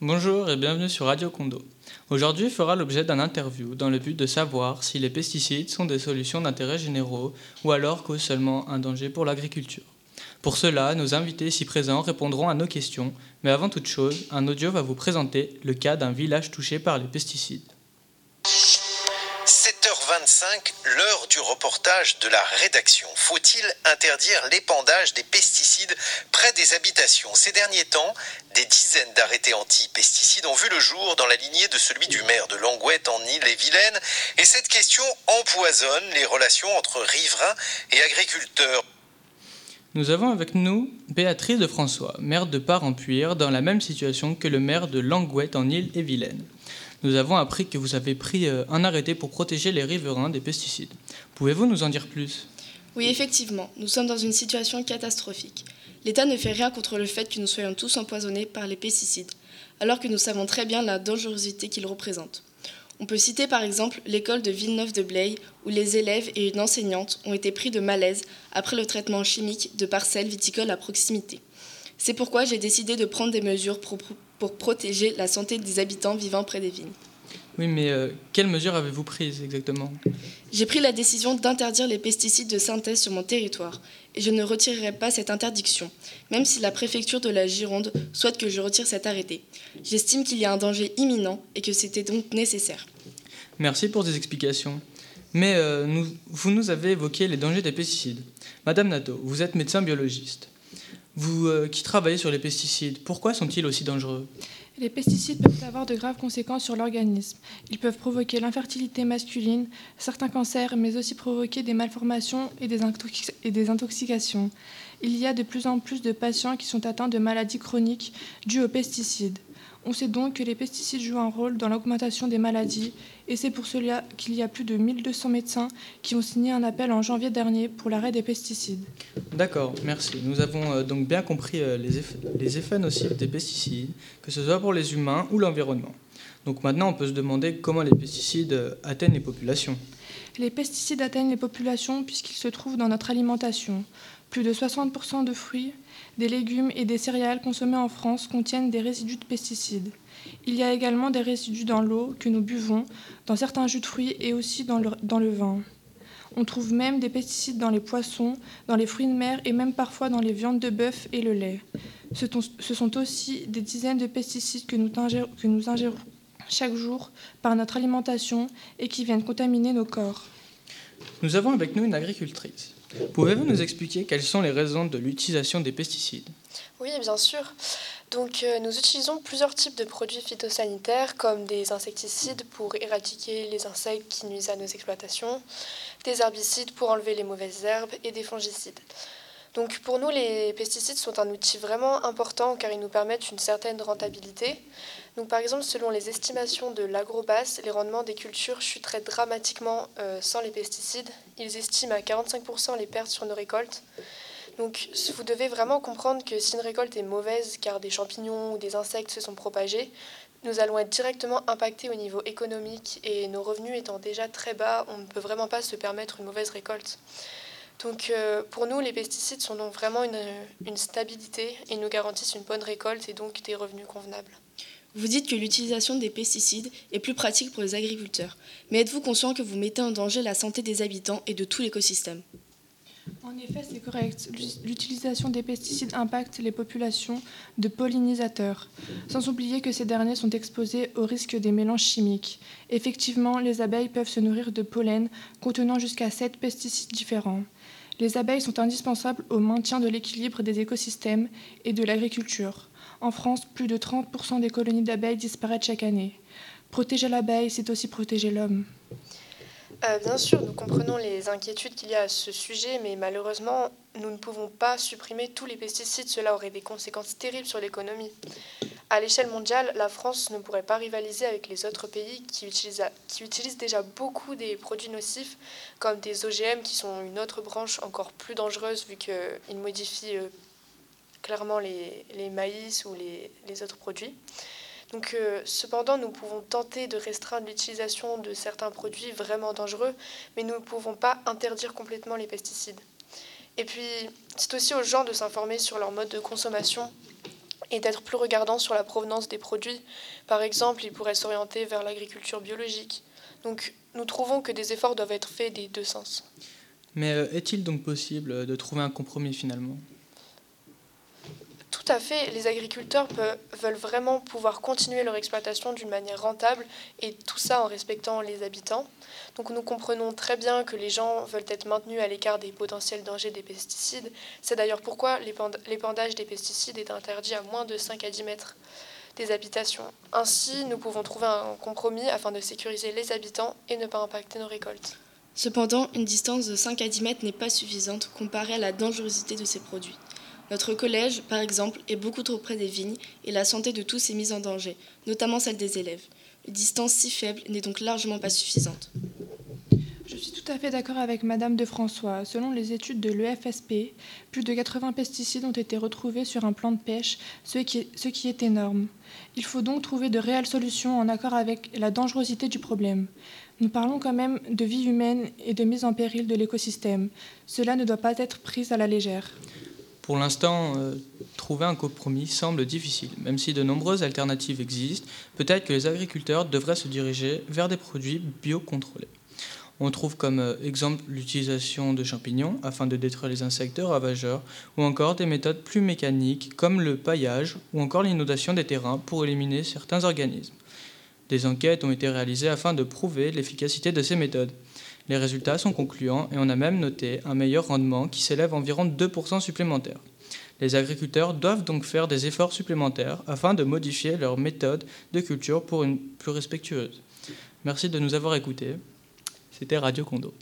Bonjour et bienvenue sur Radio Condo. Aujourd'hui fera l'objet d'un interview dans le but de savoir si les pesticides sont des solutions d'intérêt généraux ou alors causent seulement un danger pour l'agriculture. Pour cela, nos invités ici présents répondront à nos questions, mais avant toute chose, un audio va vous présenter le cas d'un village touché par les pesticides. Du reportage de la rédaction. Faut-il interdire l'épandage des pesticides près des habitations? Ces derniers temps, des dizaines d'arrêtés anti-pesticides ont vu le jour dans la lignée de celui du maire de Langouette en Île-et-Vilaine. Et cette question empoisonne les relations entre riverains et agriculteurs. Nous avons avec nous Béatrice de François, maire de Part-en-Puire, dans la même situation que le maire de Langouette en Île-et-Vilaine. Nous avons appris que vous avez pris euh, un arrêté pour protéger les riverains des pesticides. Pouvez-vous nous en dire plus? Oui, effectivement, nous sommes dans une situation catastrophique. L'État ne fait rien contre le fait que nous soyons tous empoisonnés par les pesticides, alors que nous savons très bien la dangerosité qu'ils représentent. On peut citer par exemple l'école de Villeneuve-de-Blaye, où les élèves et une enseignante ont été pris de malaise après le traitement chimique de parcelles viticoles à proximité. C'est pourquoi j'ai décidé de prendre des mesures pour, pour protéger la santé des habitants vivant près des vignes. Oui, mais euh, quelles mesures avez-vous prises exactement? J'ai pris la décision d'interdire les pesticides de synthèse sur mon territoire et je ne retirerai pas cette interdiction, même si la préfecture de la Gironde souhaite que je retire cet arrêté. J'estime qu'il y a un danger imminent et que c'était donc nécessaire. Merci pour ces explications. Mais euh, nous, vous nous avez évoqué les dangers des pesticides. Madame Nato, vous êtes médecin biologiste. Vous euh, qui travaillez sur les pesticides, pourquoi sont-ils aussi dangereux? Les pesticides peuvent avoir de graves conséquences sur l'organisme. Ils peuvent provoquer l'infertilité masculine, certains cancers, mais aussi provoquer des malformations et des, intox et des intoxications. Il y a de plus en plus de patients qui sont atteints de maladies chroniques dues aux pesticides. On sait donc que les pesticides jouent un rôle dans l'augmentation des maladies et c'est pour cela qu'il y a plus de 1200 médecins qui ont signé un appel en janvier dernier pour l'arrêt des pesticides. D'accord, merci. Nous avons euh, donc bien compris euh, les, effets, les effets nocifs des pesticides, que ce soit pour les humains ou l'environnement. Donc maintenant, on peut se demander comment les pesticides euh, atteignent les populations. Les pesticides atteignent les populations puisqu'ils se trouvent dans notre alimentation. Plus de 60% de fruits, des légumes et des céréales consommés en France contiennent des résidus de pesticides. Il y a également des résidus dans l'eau que nous buvons, dans certains jus de fruits et aussi dans le, vin. On trouve même des pesticides dans les poissons, dans les fruits de mer et même parfois dans les viandes de bœuf et le lait. Ce, ce sont aussi des dizaines de pesticides que nous, ingérons, que nous ingérons chaque jour par notre alimentation et qui viennent contaminer nos corps. Nous avons avec nous une agricultrice. Pouvez-vous nous expliquer quelles sont les raisons de l'utilisation des pesticides? Oui, bien sûr. Donc, euh, nous utilisons plusieurs types de produits phytosanitaires, comme des insecticides pour éradiquer les insectes qui nuisent à nos exploitations, des herbicides pour enlever les mauvaises herbes et des fongicides. Donc, pour nous, les pesticides sont un outil vraiment important car ils nous permettent une certaine rentabilité. Donc, par exemple, selon les estimations de l'Agrobas, les rendements des cultures chuteraient dramatiquement euh, sans les pesticides. Ils estiment à 45% les pertes sur nos récoltes. Donc, vous devez vraiment comprendre que si une récolte est mauvaise car des champignons ou des insectes se sont propagés, nous allons être directement impactés au niveau économique et nos revenus étant déjà très bas, on ne peut vraiment pas se permettre une mauvaise récolte. Donc euh, pour nous, les pesticides sont donc vraiment une, une stabilité et nous garantissent une bonne récolte et donc des revenus convenables. Vous dites que l'utilisation des pesticides est plus pratique pour les agriculteurs, mais êtes-vous conscient que vous mettez en danger la santé des habitants et de tout l'écosystème? En effet, c'est correct. L'utilisation des pesticides impacte les populations de pollinisateurs, sans oublier que ces derniers sont exposés au risque des mélanges chimiques. Effectivement, les abeilles peuvent se nourrir de pollen contenant jusqu'à 7 pesticides différents. Les abeilles sont indispensables au maintien de l'équilibre des écosystèmes et de l'agriculture. En France, plus de 30% des colonies d'abeilles disparaissent chaque année. Protéger l'abeille, c'est aussi protéger l'homme. Euh, bien sûr, nous comprenons les inquiétudes qu'il y a à ce sujet, mais malheureusement, nous ne pouvons pas supprimer tous les pesticides. Cela aurait des conséquences terribles sur l'économie. À l'échelle mondiale, la France ne pourrait pas rivaliser avec les autres pays qui utilisent, déjà beaucoup des produits nocifs, comme des OGM, qui sont une autre branche encore plus dangereuse vu qu'ils modifient euh, clairement les, maïs ou les autres produits. Donc, euh, cependant, nous pouvons tenter de restreindre l'utilisation de certains produits vraiment dangereux, mais nous ne pouvons pas interdire complètement les pesticides. Et puis, c'est aussi aux gens de s'informer sur leur mode de consommation et d'être plus regardants sur la provenance des produits. Par exemple, ils pourraient s'orienter vers l'agriculture biologique. Donc, nous trouvons que des efforts doivent être faits des deux sens. Mais euh, est-il donc possible de trouver un compromis finalement? Tout à fait, les agriculteurs veulent vraiment pouvoir continuer leur exploitation d'une manière rentable et tout ça en respectant les habitants. Donc nous comprenons très bien que les gens veulent être maintenus à l'écart des potentiels dangers des pesticides. C'est d'ailleurs pourquoi l'épandage des pesticides est interdit à moins de 5 à 10 mètres des habitations. Ainsi, nous pouvons trouver un compromis afin de sécuriser les habitants et ne pas impacter nos récoltes. Cependant, une distance de 5 à 10 mètres n'est pas suffisante comparée à la dangerosité de ces produits. Notre collège, par exemple, est beaucoup trop près des vignes et la santé de tous est mise en danger, notamment celle des élèves. Une distance si faible n'est donc largement pas suffisante. Je suis tout à fait d'accord avec Madame de François. Selon les études de l'EFSP, plus de 80 pesticides ont été retrouvés sur un plan de pêche, ce qui, est, ce qui est énorme. Il faut donc trouver de réelles solutions en accord avec la dangerosité du problème. Nous parlons quand même de vie humaine et de mise en péril de l'écosystème. Cela ne doit pas être pris à la légère. Pour l'instant, euh, trouver un compromis semble difficile. Même si de nombreuses alternatives existent, peut-être que les agriculteurs devraient se diriger vers des produits biocontrôlés. On trouve comme euh, exemple l'utilisation de champignons afin de détruire les insectes ravageurs, ou encore des méthodes plus mécaniques comme le paillage ou encore l'inondation des terrains pour éliminer certains organismes. Des enquêtes ont été réalisées afin de prouver l'efficacité de ces méthodes. Les résultats sont concluants et on a même noté un meilleur rendement qui s'élève à environ 2% supplémentaires. Les agriculteurs doivent donc faire des efforts supplémentaires afin de modifier leur méthode de culture pour une plus respectueuse. Merci de nous avoir écoutés. C'était Radio Condo.